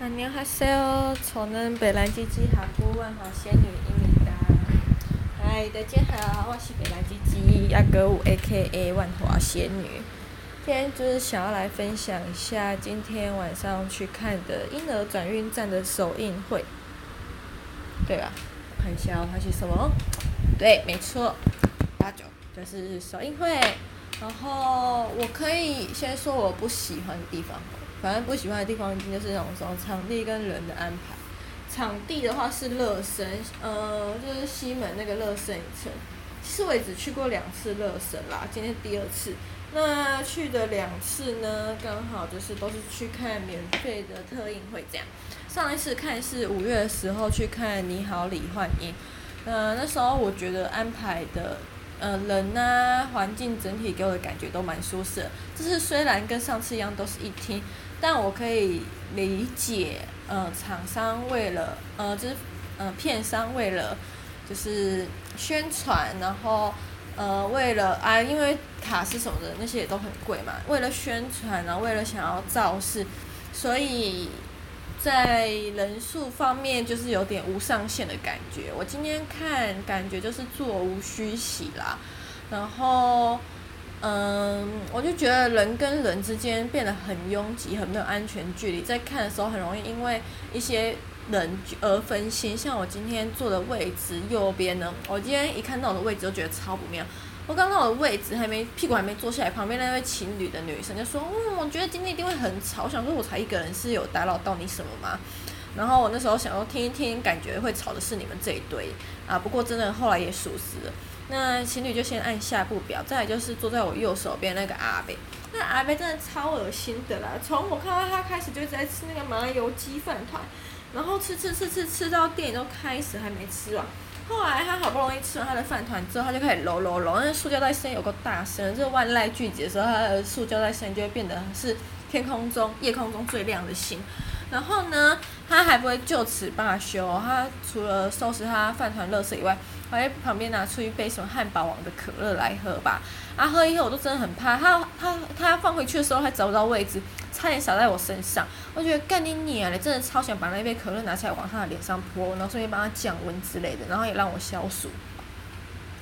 안녕하세요，저는北兰吉吉哈姑万华仙女伊米达。嗨，大家好，我是北兰吉吉阿哥五 A.K.A 万华仙女。今天就是想要来分享一下今天晚上去看的《婴儿转运站》的首映会。对吧？看一下哦，它是什么？对，没错，八九就是首映会。然后我可以先说我不喜欢的地方。 反正不喜欢的地方，一定就是那种什么场地跟人的安排。场地的话是乐声，呃，就是西门那个乐声影城。其实我也只去过两次乐声啦，今天第二次。那去的两次呢，刚好就是都是去看免费的特映会这样。上一次看是五月的时候去看《你好，李焕英》，呃，那时候我觉得安排的。呃，人呐、环境整体给我的感觉都蛮舒适。这是虽然跟上次一样都是一厅，但我可以理解，呃，厂商为了，呃，就是，呃，片商为了，就是宣传，然后，呃，为了啊，因为卡是什么的那些也都很贵嘛，为了宣传，然后为了想要造势，所以。在人数方面，就是有点无上限的感觉。我今天看，感觉就是座无虚席啦。然后，嗯，我就觉得人跟人之间变得很拥挤，很没有安全距离。在看的时候，很容易因为一些人而分心。像我今天坐的位置右边呢，我今天一看到我的位置，就觉得超不妙。我刚刚我的位置，还没屁股还没坐下来，旁边那位情侣的女生就说：“嗯，我觉得今天一定会很吵。”我想说，我才一个人，是有打扰到你什么吗？然后我那时候想要，听一听，感觉会吵的是你们这一堆啊。不过真的后来也属实了。那情侣就先按下不表，再来就是坐在我右手边那个阿伯。那阿伯真的超恶心的啦！从我看到他开始就在吃那个麻油鸡饭团，然后吃吃吃吃吃到电影都开始还没吃完。后来他好不容易吃完他的饭团之后，他就开始揉揉揉，那塑胶袋声有个大声，就是万籁俱寂的时候，他的塑胶袋声就会变得是天空中夜空中最亮的星。然后呢，他还不会就此罢休，他除了收拾他饭团垃圾以外，还在旁边拿出一杯什么汉堡王的可乐来喝吧。啊，喝一喝我都真的很怕，他他他放回去的时候还找不到位置。差点洒在我身上，我觉得干你娘嘞！真的超想把那杯可乐拿起来往他的脸上泼，然后顺便帮他降温之类的，然后也让我消暑。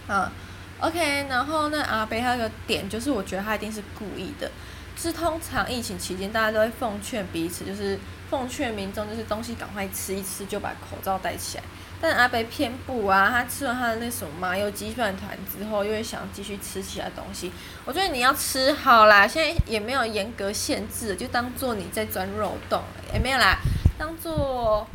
啊，OK，然后那阿伯他有个点就是，我觉得他一定是故意的。是通常疫情期间，大家都会奉劝彼此，就是奉劝民众，就是东西赶快吃一吃，就把口罩戴起来。但阿北偏不啊，他吃完他的那什么麻油鸡饭团之后，又会想继续吃其他东西。我觉得你要吃好啦，现在也没有严格限制，就当做你在钻漏洞，也没有啦，当做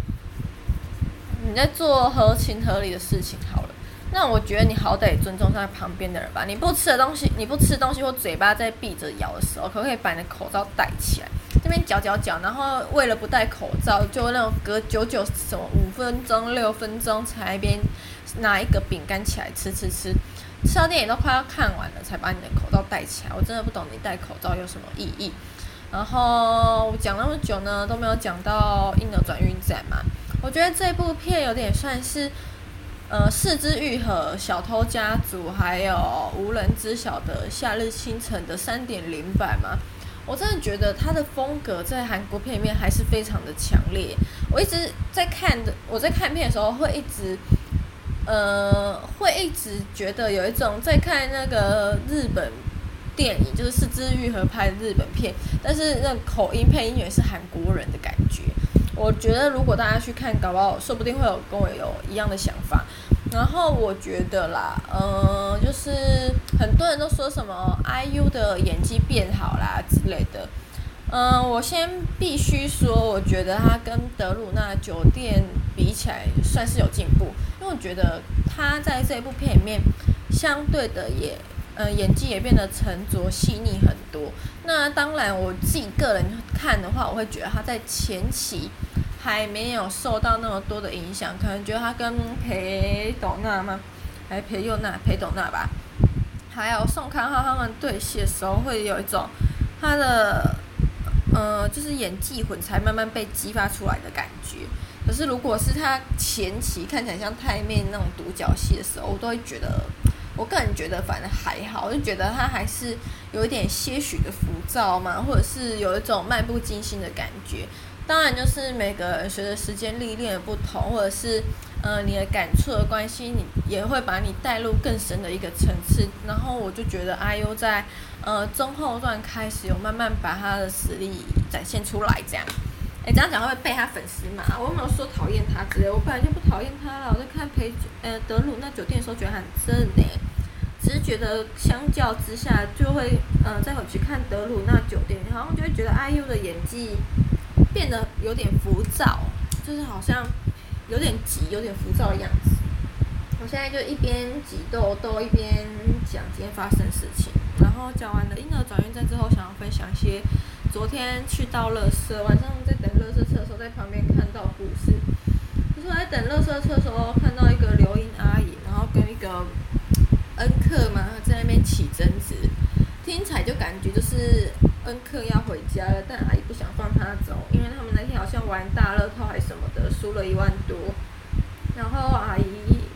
你在做合情合理的事情好了。那我觉得你好歹尊重在旁边的人吧。你不吃的东西，你不吃东西或嘴巴在闭着咬的时候，可不可以把你的口罩戴起来？这边嚼嚼嚼，然后为了不戴口罩，就那种隔九九什么五分钟、六分钟才一边拿一个饼干起来吃吃吃，吃到电影都快要看完了才把你的口罩戴起来。我真的不懂你戴口罩有什么意义。然后我讲那么久呢，都没有讲到婴儿转运站嘛。我觉得这部片有点算是呃四肢愈合、小偷家族还有无人知晓的夏日清晨的三点零版嘛。我真的觉得他的风格在韩国片里面还是非常的强烈。我一直在看的，我在看片的时候会一直，呃，会一直觉得有一种在看那个日本电影，就是是枝裕和拍日本片，但是那口音配音员是韩国人的感觉。我觉得如果大家去看，搞不好说不定会有跟我有一样的想法。然后我觉得啦，嗯、就是很多人都说什么 IU 的演技变好啦之类的，嗯、我先必须说，我觉得他跟德鲁纳酒店比起来算是有进步，因为我觉得他在这部片里面相对的也，嗯、演技也变得沉着细腻很多。那当然，我自己个人看的话，我会觉得他在前期。还没有受到那么多的影响，可能觉得他跟裴斗娜吗？还裴佑娜、裴斗娜吧？还有宋康昊他们对戏的时候，会有一种他的呃，就是演技魂才慢慢被激发出来的感觉。可是如果是他前期看起来像太妹那种独角戏的时候，我都会觉得，我个人觉得反正还好，我就觉得他还是有一点些许的浮躁嘛，或者是有一种漫不经心的感觉。当然就是每个人随着时间历练的不同，或者是呃你的感触的关系，你也会把你带入更深的一个层次。然后我就觉得 IU 在呃中后段开始有慢慢把他的实力展现出来，这样。哎，这样讲会不会被他粉丝骂？我有没有说讨厌他之类？我本来就不讨厌他了。我在看陪呃德鲁纳酒店的时候觉得很正呢。只是觉得相较之下，就会呃再回去看德鲁纳酒店，好像就会觉得 IU 的演技变得有点浮躁，就是好像有点急、有点浮躁的样子。我现在就一边挤痘痘，一边讲今天发生的事情。然后讲完了婴儿转运站之后，想要分享一些昨天去倒垃圾，晚上在等垃圾车的时候，在旁边看到故事。就是在等垃圾车的时候，看到一个留音阿姨，然后跟一个。恩客嘛，在那边起争执，听起来就感觉就是恩客要回家了，但阿姨不想放他走，因为他们那天好像玩大乐透还什么的，输了一万多。然后阿姨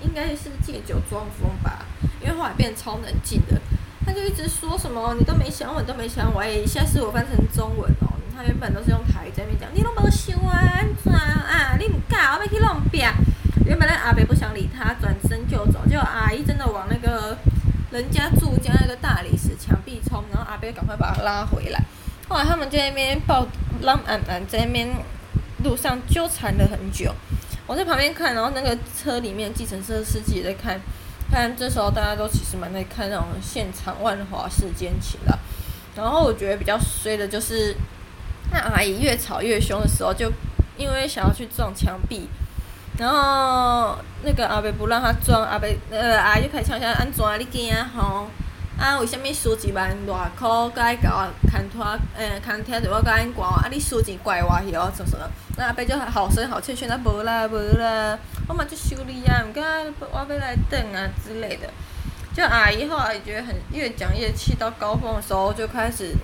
应该是借酒装疯吧，因为后来变超冷静的，他就一直说什么你都没想我，都没想我，哎，现在是我翻成中文哦，他原本都是用台语在那边讲，你都没想我安怎啊？你唔搞，我要去弄病。原本那阿伯不想理他，转身就走，结果阿姨真的往那人家住家那个大理石墙壁冲，然后阿伯赶快把他拉回来。后来他们在那边抱，让俺俺在那边路上纠缠了很久。我在旁边看，然后那个车里面计程车司机也在看，看这时候大家都其实蛮在看那种现场万华世间情了。然后我觉得比较衰的就是，那阿姨越吵越凶的时候，就因为想要去撞墙壁。然后那个阿伯不让他装，阿伯呃阿姨开始呛声，安怎你惊吼？啊为什么输一万多块，该搞我牵拖，呃牵拖着我甲因挂，啊你输钱怪我去哦，什么什么？那阿伯就好声好气劝他，无啦无啦，我嘛去修理啊，毋敢我要来等啊之类的。就阿姨后来觉得很越讲越气，到高峰的时候就开始，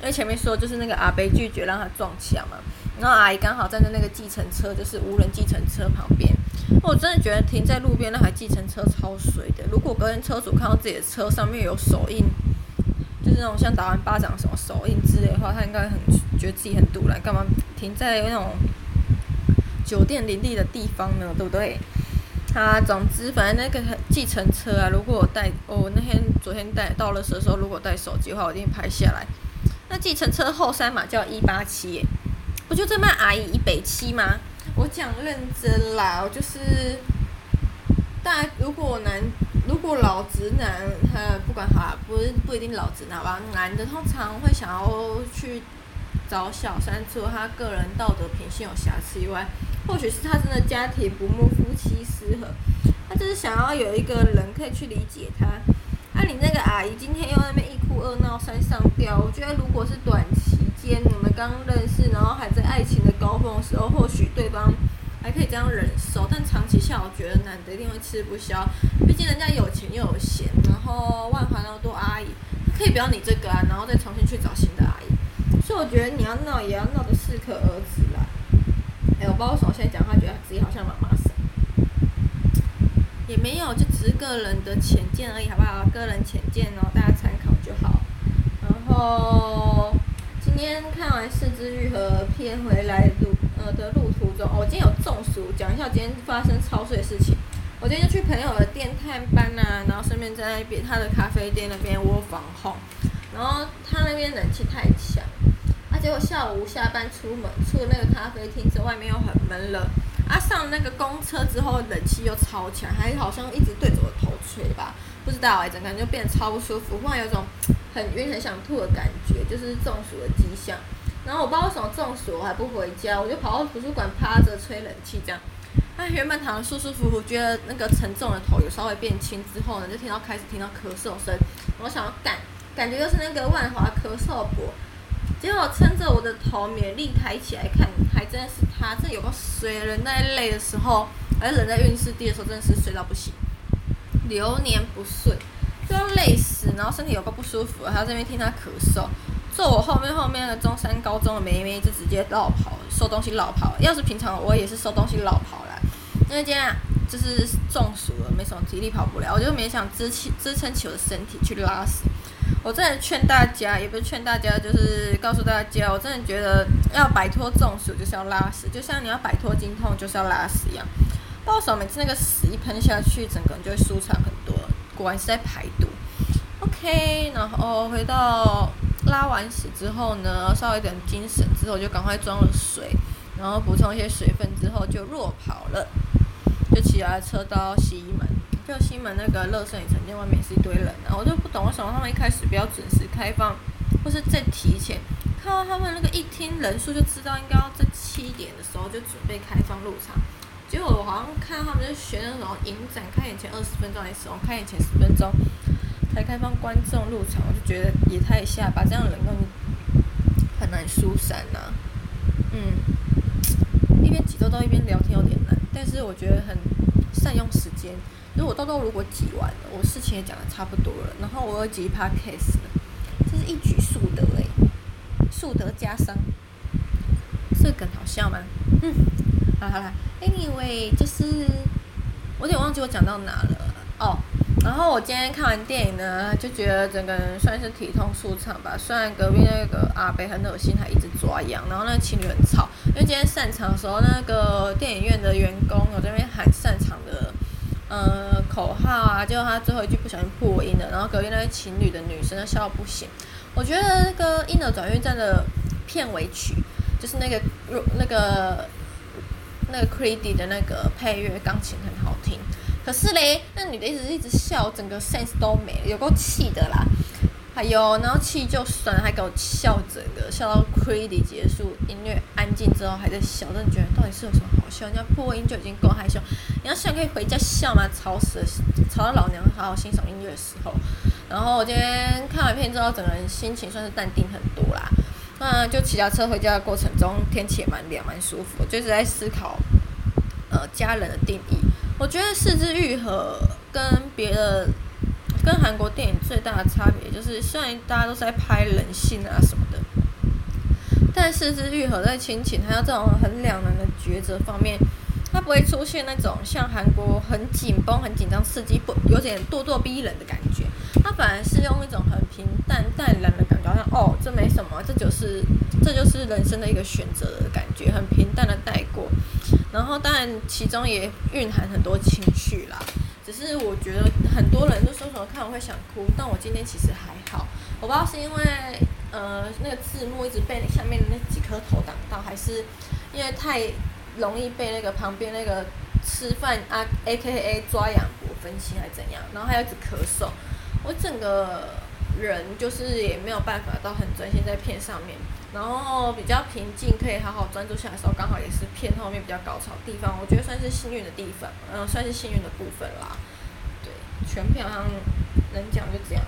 因为前面说就是那个阿伯拒绝让他撞墙嘛。然后阿姨刚好站在那个计程车，就是无人计程车旁边。我真的觉得停在路边那台计程车超水的。如果隔天车主看到自己的车上面有手印，就是那种像打完巴掌什么手印之类的话，他应该很觉得自己很赌烂，干嘛停在那种酒店林立的地方呢？对不对？他总之反正那个计程车啊，如果我带我那天昨天带到了的时候，如果带手机的话，我一定拍下来。那计程车后三码叫一八七。不就在骂阿姨一北七吗？我讲认真啦，就是大如果男如果老直男，他不管好啦，不是不一定老直男吧，男的通常会想要去找小三，除了他个人道德品性有瑕疵以外，或许是他真的家庭不睦，夫妻失和，他就是想要有一个人可以去理解他。那、啊、你那个阿姨今天又在那边一哭二闹三上吊，我觉得如果是短期你们刚认识，然后还在爱情的高峰的时候，或许对方还可以这样忍受，但长期下我觉得男的一定会吃不消，毕竟人家有钱又有闲，然后万华那么多阿姨，可以不要你这个啊，然后再重新去找新的阿姨，所以我觉得你要闹也要闹得适可而止啦。哎，我不知道为什么现在讲话觉得自己好像妈妈桑。也没有，就只是个人的浅见而已，好不好？个人浅见哦，大家参考就好。然后今天看完《是枝裕和》片回来路呃的路途中，哦，我今天有中暑，讲一下我今天发生超碎的事情。我今天就去朋友的店探班呐、啊，然后顺便在那边他的咖啡店那边窝房后，然后他那边冷气太强，啊，结果下午下班出门出了那个咖啡厅之后，外面又很闷热。啊，上那个公车之后，冷气又超强，还好像一直对着我头吹吧，不知道哎、欸，整个人就变得超不舒服，忽然有种很晕、很想吐的感觉，就是中暑的迹象。然后我不知道为什么中暑，我还不回家，我就跑到图书馆趴着吹冷气这样。啊，原本躺得舒舒服服，觉得那个沉重的头有稍微变轻之后呢，就听到开始听到咳嗽声，我想要赶，感觉又是那个万华咳嗽婆。结果撑着我的头，勉力抬起来看，还真的是他。这有个水人在累的时候，而人在运势低的时候，真的是睡到不行，流年不顺，就要累死，然后身体有个不舒服，还要在那边听他咳嗽。坐我后面后面的中山高中的妹妹就直接绕跑，收东西绕跑。要是平常我也是收东西绕跑啦，因为今天就是中暑了，没什么体力跑不了，我就勉强支起支撑起我的身体去拉屎。我真的劝大家，也不是劝大家，就是告诉大家，我真的觉得要摆脱中暑就是要拉屎，就像你要摆脱经痛就是要拉屎一样。到时候每次那个屎一喷下去，整个人就会舒畅很多。果然是在排毒。OK，然后回到拉完屎之后呢，稍微有点精神之后就赶快装了水，然后补充一些水分之后就落跑了，就骑来车到西门。就西门那个乐圣影城店外面是一堆人，然后我就不懂为什么他们一开始比较准时开放，或是再提前。看到他们那个一听人数就知道应该要在七点的时候就准备开放入场，结果我好像看到他们在学那种影展，开演前二十分钟还是什么，开演前十分钟才开放观众入场，我就觉得也太吓，吧这样的人更很难疏散呐、啊。嗯，一边挤痘痘一边聊天有点难，但是我觉得很善用时间。如果痘痘如果挤完了，我事情也讲得差不多了，然后我又挤 podcast 了，这是一举数得诶、数得加商，这个梗好笑吗？嗯，好好啦，anyway 就是我有点忘记我讲到哪了哦。然后我今天看完电影呢，就觉得整个人算是体痛舒畅吧。虽然隔壁那个阿伯很恶心，还一直抓痒，然后那个情侣很吵，因为今天散场的时候，那个电影院的员工有在那边喊散场的。呃，口号啊，结果他最后一句不小心破音了，然后隔壁那对情侣的女生都笑不行。我觉得那个《婴儿转运站》的片尾曲，就是那个那个那个 Creedy 的那个配乐钢琴很好听，可是嘞，那女的一直一直笑，整个 sense 都没了，有够气的啦。还有，然后气就算了，还给我笑整个笑到 Creedy 结束，音乐安静之后还在笑，真的觉得到底是有什么好笑？人家破音就已经够害羞，你要笑可以回家笑吗？吵死，吵到老娘好好欣赏音乐的时候。然后我今天看完片之后，整个人心情算是淡定很多啦。那就骑脚车回家的过程中，天气也蛮凉，蛮舒服。就是在思考，呃，家人的定义。我觉得四肢愈合跟别的。跟韩国电影最大的差别就是，虽然大家都是在拍人性啊什么的，但是是愈合在亲情还有这种很两难的抉择方面，它不会出现那种像韩国很紧绷、很紧张、刺激、不有点咄咄逼人的感觉。它本来是用一种很平淡、淡然的感觉，好像哦，这没什么，这就是这就是人生的一个选择的感觉，很平淡的带过。然后当然其中也蕴含很多情绪啦。只是我觉得很多人都说什么看我会想哭，但我今天其实还好。我不知道是因为呃那个字幕一直被下面的那几颗头挡到，还是因为太容易被那个旁边那个吃饭啊 AKA 抓痒我分心还是怎样，然后还有一直咳嗽，我整个人就是也没有办法到很专心在片上面。然后比较平静，可以好好专注下来的时候，刚好也是片后面比较高潮的地方，我觉得算是幸运的地方，嗯，算是幸运的部分啦。对，全片好像能讲就这样。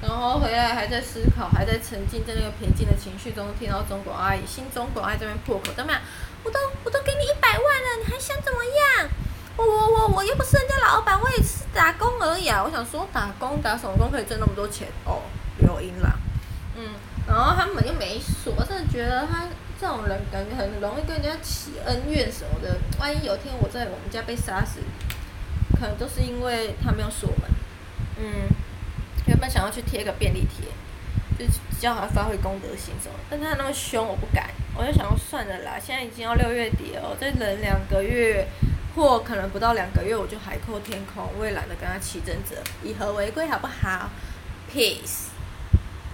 然后回来还在思考，还在沉浸在那个平静的情绪中，听到中国阿姨、新中国阿姨这边破口，怎么样？我都我都给你一百万了，你还想怎么样？我我我我又不是人家老板，我也是打工而已啊。我想说，打工打什么工可以挣那么多钱？哦，有音啦。嗯然后他们又没锁，我真的觉得他这种人感觉很容易跟人家起恩怨什么的。万一有一天我在我们家被杀死，可能都是因为他没有锁门。嗯，原本想要去贴个便利贴，就叫他发挥公德心什么，但他那么凶，我不敢。我就想说算了啦，现在已经要六月底了，再忍两个月，或可能不到两个月，我就海阔天空，我也懒得跟他起争执，以和为贵好不好？Peace。